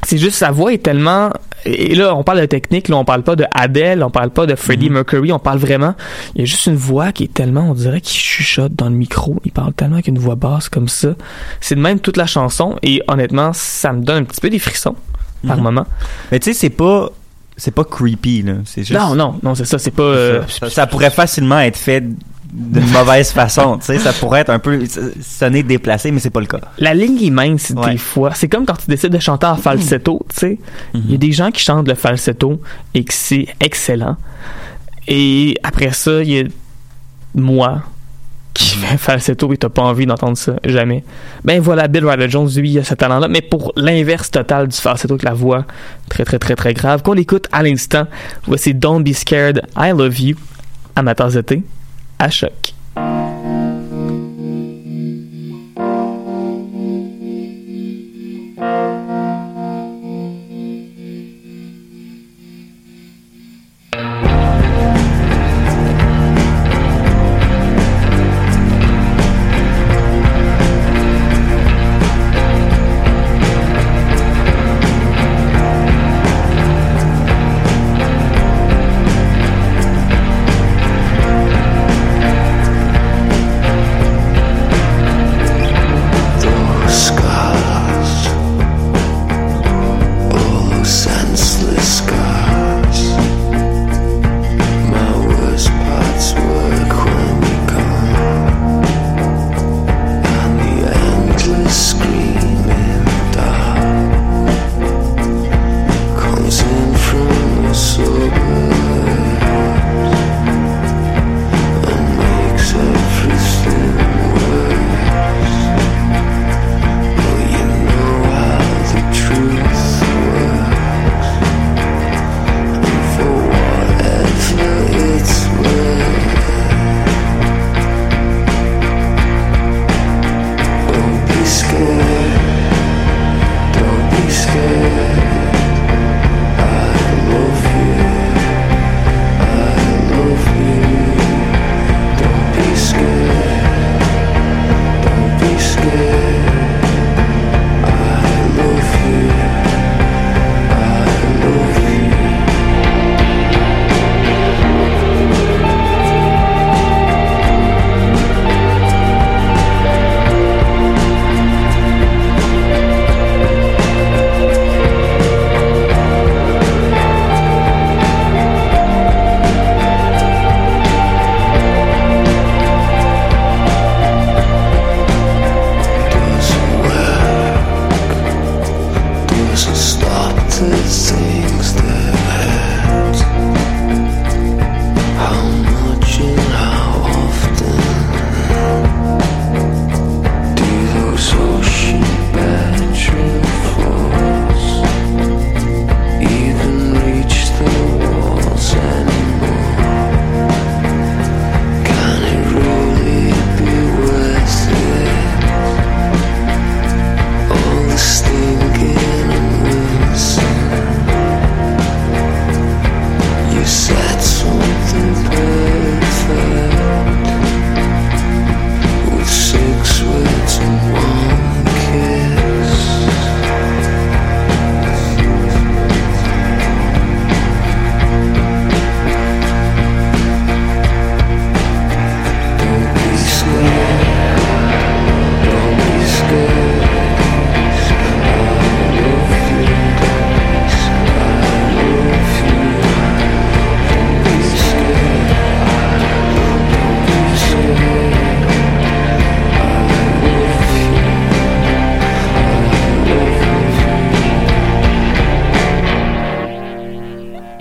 C'est juste sa voix est tellement et là on parle de technique là on parle pas de Adele on parle pas de Freddie Mercury on parle vraiment il y a juste une voix qui est tellement on dirait qu'il chuchote dans le micro il parle tellement avec une voix basse comme ça c'est de même toute la chanson et honnêtement ça me donne un petit peu des frissons par Mhm. moment Mais tu sais, c'est pas. C'est pas creepy, là. C'est juste. non non non c'est ça c'est pas euh, ça, ça pourrait facilement être fait d'une mauvaise façon, tu sais. Ça pourrait être un peu. sonner déplacé, mais c'est pas le cas. la ligne est mince Ouais. des fois. C'est comme quand tu décides de chanter en falsetto, tu sais. Il y a des gens qui chantent le falsetto et que c'est excellent. Et après ça, il y a moi qui <laughs> fait falsetto et t'as pas envie d'entendre ça, jamais. Ben voilà, Bill Ryder Jones, lui, il a ce talent-là, mais pour l'inverse total du falsetto avec la voix très très très très grave, qu'on l'écoute à l'instant, voici Don't Be Scared, I Love You, à ma tasse de thé, à choc.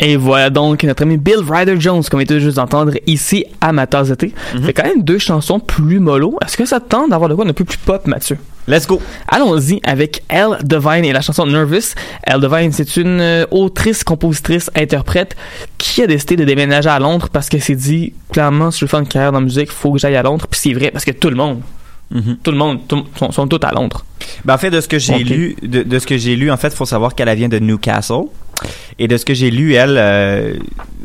Et voilà donc notre ami Bill Ryder Jones, qu'on vient juste d'entendre ici à ma tasse de thé. Fait quand même deux chansons plus mollo. Est-ce que ça te tente d'avoir de quoi un peu plus pop, Mathieu? Let's go. Allons-y avec Elle Devine et la chanson Nervous. Elle Devine, c'est une euh, autrice, compositrice, interprète qui a décidé de déménager à Londres parce qu'elle s'est dit, clairement, si je veux faire une carrière dans la musique, faut que j'aille à Londres. Puis c'est vrai, parce que tout le monde, tout le monde, tout- sont, sont tous à Londres. Ben, en fait, de ce que j'ai lu, de, de ce que j'ai lu, en fait, faut savoir qu'elle vient de Newcastle. Et de ce que j'ai lu, elle, euh,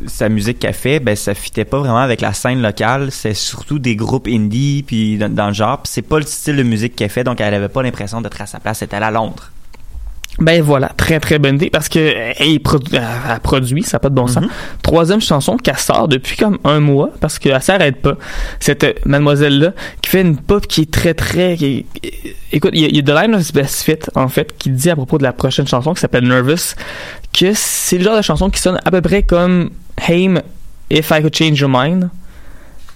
sa musique qu'elle fait, ben, ça fitait pas vraiment avec la scène locale. C'est surtout des groupes indie, puis dans, dans le genre. Puis c'est pas le style de musique qu'elle fait, donc elle avait pas l'impression d'être à sa place. Elle était à Londres. Ben voilà, très très bonne idée parce que elle, produ- elle- elle produit, ça n'a pas de bon sens. Troisième chanson qu'elle sort depuis comme un mois parce qu'elle s'arrête pas. Cette euh, mademoiselle-là qui fait une pop qui est très très... qui est- écoute, il y, a- il y a The Line of Best Fit en fait qui dit à propos de la prochaine chanson qui s'appelle Nervous que c'est le genre de chanson qui sonne à peu près comme Haim If I Could Change Your Mind.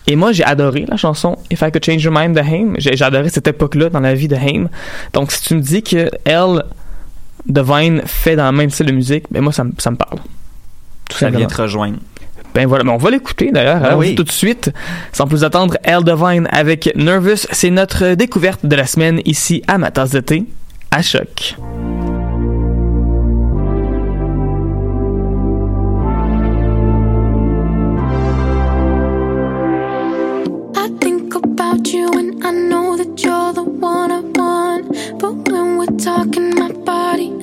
Et moi, j'ai adoré la chanson If I Could Change Your Mind de Haim. J'ai adoré cette époque-là dans la vie de Haim. Donc, si tu me dis que elle, Divine, fait dans le même style de musique, ben moi, ça, me- ça me parle. Tout Ça vient simplement. te rejoindre. Ben voilà, mais on va l'écouter d'ailleurs. Ah Alors, oui. tout de suite, sans plus attendre, Elle Divine avec Nervous. C'est notre découverte de la semaine ici à ma tasse de thé, à choc.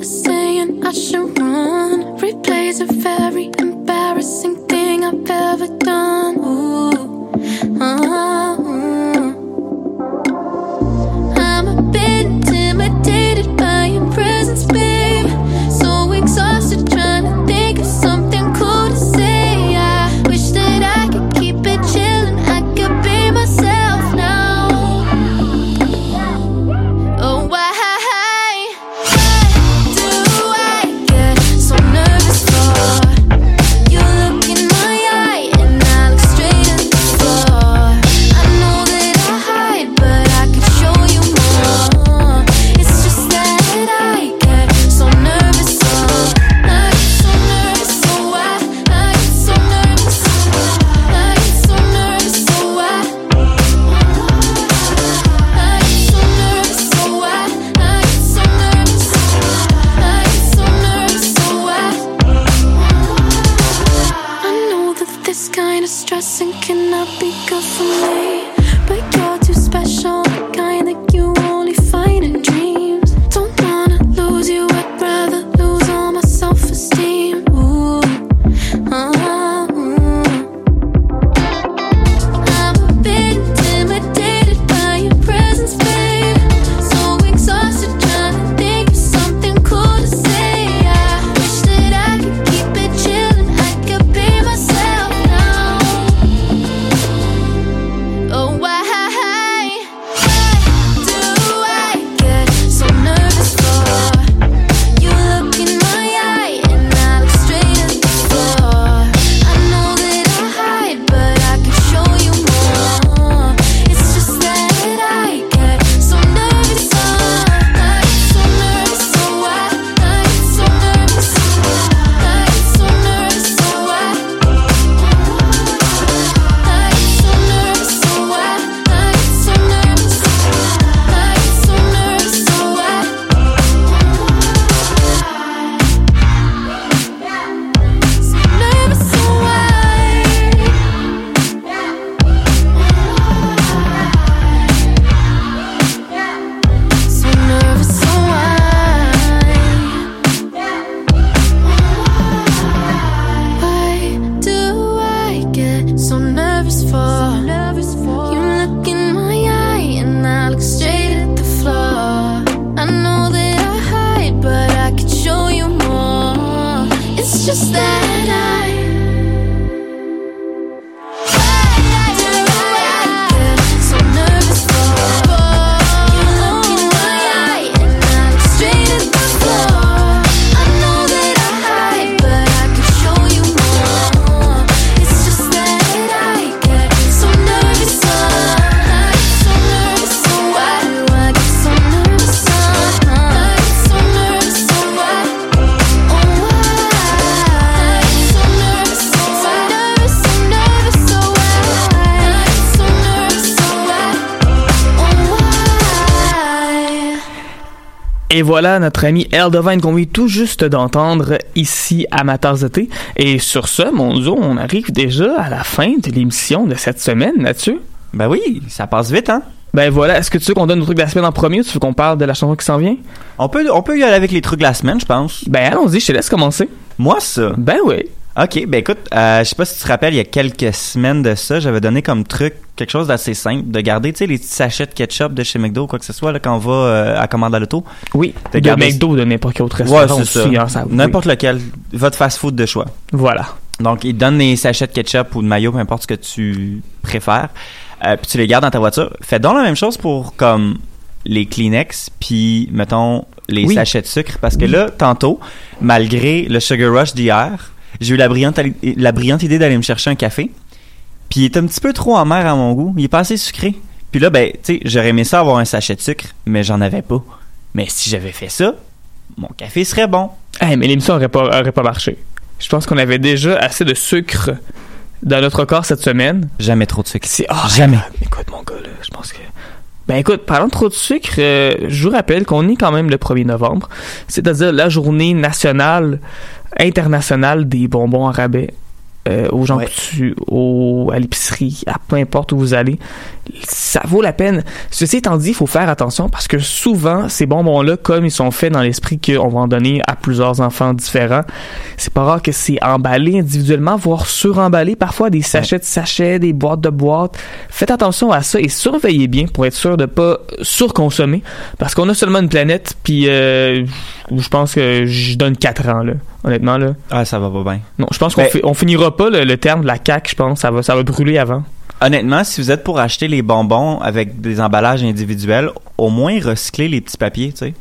Saying I should run. Replays a very embarrassing thing I've ever done. Ooh, uh, Et voilà notre ami Eldovine qu'on vient tout juste d'entendre ici à thé. Et sur ce, mon Dieu, on arrive déjà à la fin de l'émission de cette semaine, Mathieu. Ben oui, ça passe vite, hein? Ben voilà, est-ce que tu veux qu'on donne nos trucs de la semaine en premier ou tu veux qu'on parle de la chanson qui s'en vient? On peut, on peut y aller avec les trucs de la semaine, je pense. Ben allons-y, je te laisse commencer. Moi, ça. Ben oui. Ok, ben écoute, euh, je sais pas si tu te rappelles, il y a quelques semaines de ça, j'avais donné comme truc quelque chose d'assez simple, de garder, tu sais, les petits sachets de ketchup de chez McDo ou quoi que ce soit, là, quand on va euh, à commande à l'auto. Oui, De de McDo de n'importe quel autre Ouais, restaurant c'est aussi, hein, ça- oui. N'importe lequel, votre fast-food de choix. Voilà. Donc, ils donnent les sachets de ketchup ou de mayo, peu importe ce que tu préfères. Euh, puis tu les gardes dans ta voiture. Fais donc la même chose pour comme les Kleenex, puis mettons les Oui. sachets de sucre. Parce que là, tantôt, malgré le Sugar Rush d'hier, j'ai eu la brillante, ali- la brillante idée d'aller me chercher un café. Puis il est un petit peu trop amer à mon goût. Il est pas assez sucré. Puis là, ben, tu sais, j'aurais aimé ça avoir un sachet de sucre, mais j'en avais pas. Mais si j'avais fait ça, mon café serait bon. Eh, mais l'émission aurait pas, aurait pas marché. Je pense qu'on avait déjà assez de sucre dans notre corps cette semaine. Jamais trop de sucre. C'est ah, Jamais. Écoute, mon gars, là, je pense que. Ben écoute, parlant de trop de sucre, euh, je vous rappelle qu'on est quand même le 1er novembre, c'est-à-dire la journée nationale, internationale des bonbons à rabais. Euh, aux gens Ouais. tu, au, à l'épicerie, à peu importe où vous allez, ça vaut la peine. Ceci étant dit, il faut faire attention parce que souvent, ces bonbons-là, comme ils sont faits dans l'esprit qu'on va en donner à plusieurs enfants différents, c'est pas rare que c'est emballé individuellement, voire suremballé, parfois des sachets de sachets, des boîtes de boîtes. Faites attention à ça et surveillez bien pour être sûr de pas surconsommer parce qu'on a seulement une planète puis euh, je pense que je donne 4 ans là, honnêtement là. Ah, ça va pas bien. Non, je pense qu'on Ben- fi- finira pas le, le terme de la CAQ, je pense, ça va ça va brûler avant. Honnêtement, si vous êtes pour acheter les bonbons avec des emballages individuels, au moins recycler les petits papiers, tu sais.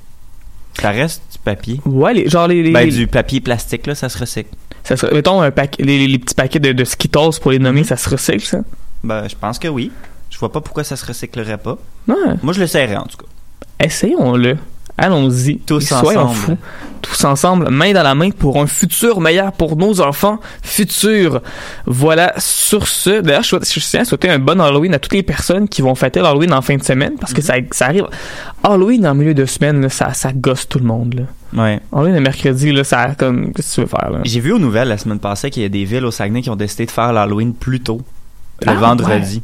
Ça reste du papier. Ouais, les, genre les, les- Ben, du papier plastique, là, ça se recycle. ça mettons un les, les- petits paquets de, de Skittles pour les nommer, Mhm. ça se recycle ça? Ben, je pense que oui. Je vois pas pourquoi ça se recyclerait pas. Ouais. Moi, je l'essaierais, en tout cas. Essayons-le. Allons-y. Tous soyons ensemble. fous. Tous ensemble, main dans la main pour un futur meilleur pour nos enfants futurs. Voilà, sur ce, d'ailleurs, je, souhaite- je tiens à souhaiter un bon Halloween à toutes les personnes qui vont fêter l'Halloween en fin de semaine, parce que ça, ça arrive. Halloween en milieu de semaine, là, ça, ça gosse tout le monde. Là. Ouais. Halloween le mercredi, là, ça comme, qu'est-ce que tu veux faire? J'ai vu aux nouvelles la semaine passée qu'il y a des villes au Saguenay qui ont décidé de faire l'Halloween plus tôt, le Ah, vendredi.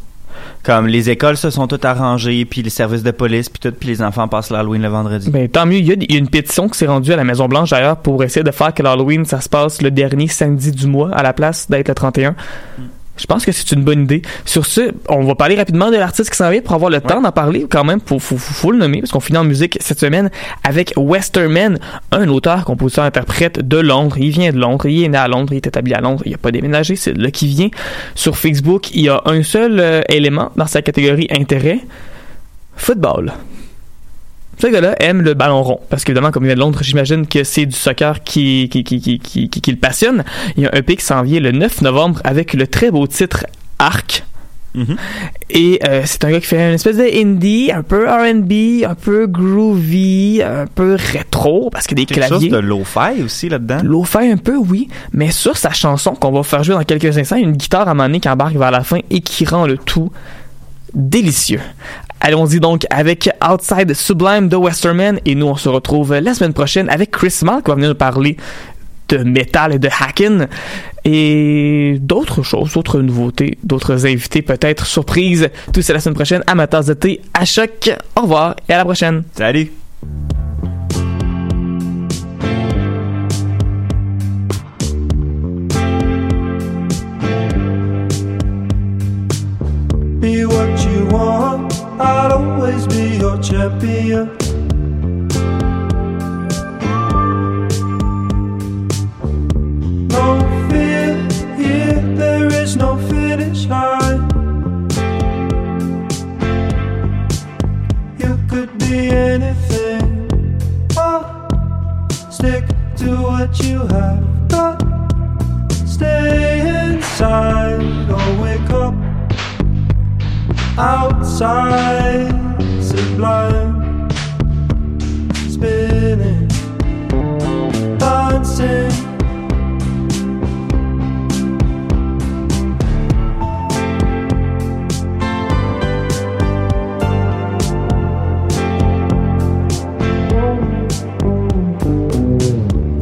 Comme les écoles se sont toutes arrangées, puis les services de police, puis tout, puis les enfants passent l'Halloween le vendredi. Ben, tant mieux. Il y, a, une pétition qui s'est rendue à la Maison-Blanche, d'ailleurs, pour essayer de faire que l'Halloween, ça se passe le dernier samedi du mois, à la place d'être le 31. Je pense que c'est une bonne idée. Sur ce, on va parler rapidement de l'artiste qui s'en vient pour avoir le temps d'en parler quand même. Faut, faut, faut le nommer parce qu'on finit en musique cette semaine avec Westerman, un auteur, compositeur, interprète de Londres. Il vient de Londres, il est né à Londres, il est établi à Londres, il n'a pas déménagé, c'est de là qu'il vient. Sur Facebook, il y a un seul euh, élément dans sa catégorie intérêt, football. Ce gars-là aime le ballon rond. Parce qu'évidemment, comme il vient de Londres, j'imagine que c'est du soccer qui, qui, qui, qui, qui, qui- qui le passionne. Il y a un EP qui s'en vient le 9 novembre avec le très beau titre Arc. Mhm. Et euh, c'est un gars qui fait une espèce de indie, un peu R&B, un peu groovy, un peu rétro, parce que des Quelque chose claviers. de lo-fi aussi là-dedans. Fait un peu, oui, mais sur sa chanson qu'on va faire jouer dans quelques instants, il y a une guitare à un moment donné qui embarque vers la fin et qui rend le tout délicieux. Allons-y donc avec Outside Sublime de Westerman et nous on se retrouve la semaine prochaine avec Chris Mal qui va venir nous parler de métal et de hacking et d'autres choses, d'autres nouveautés, d'autres invités peut-être surprises. Tout ça la semaine prochaine à ma tasse de thé à choc. Au revoir et à la prochaine. Salut! Be I'll always be your champion. No fear here, there is no finish line. You could be anything. Oh, stick to what you have got. Stay inside or wake up outside sublime spinning dancing.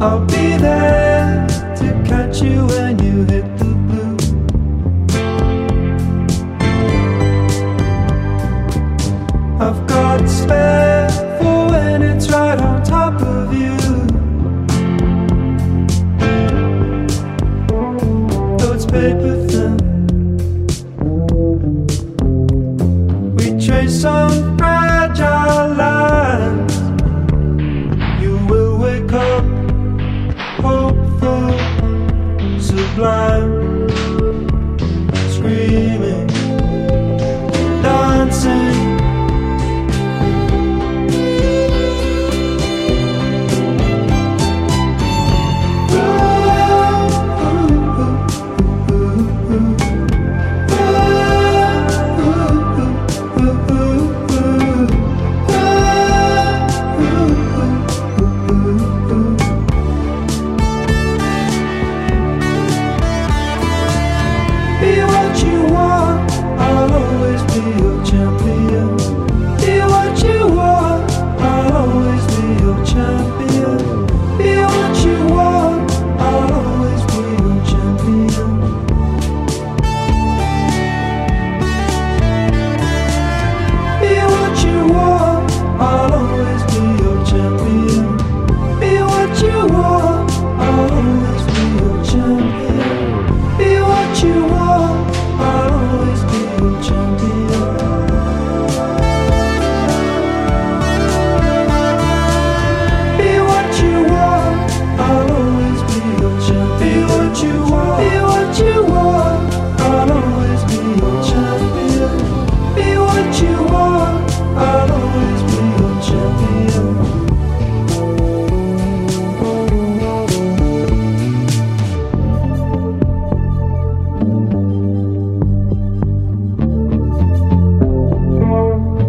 I'll be there. paper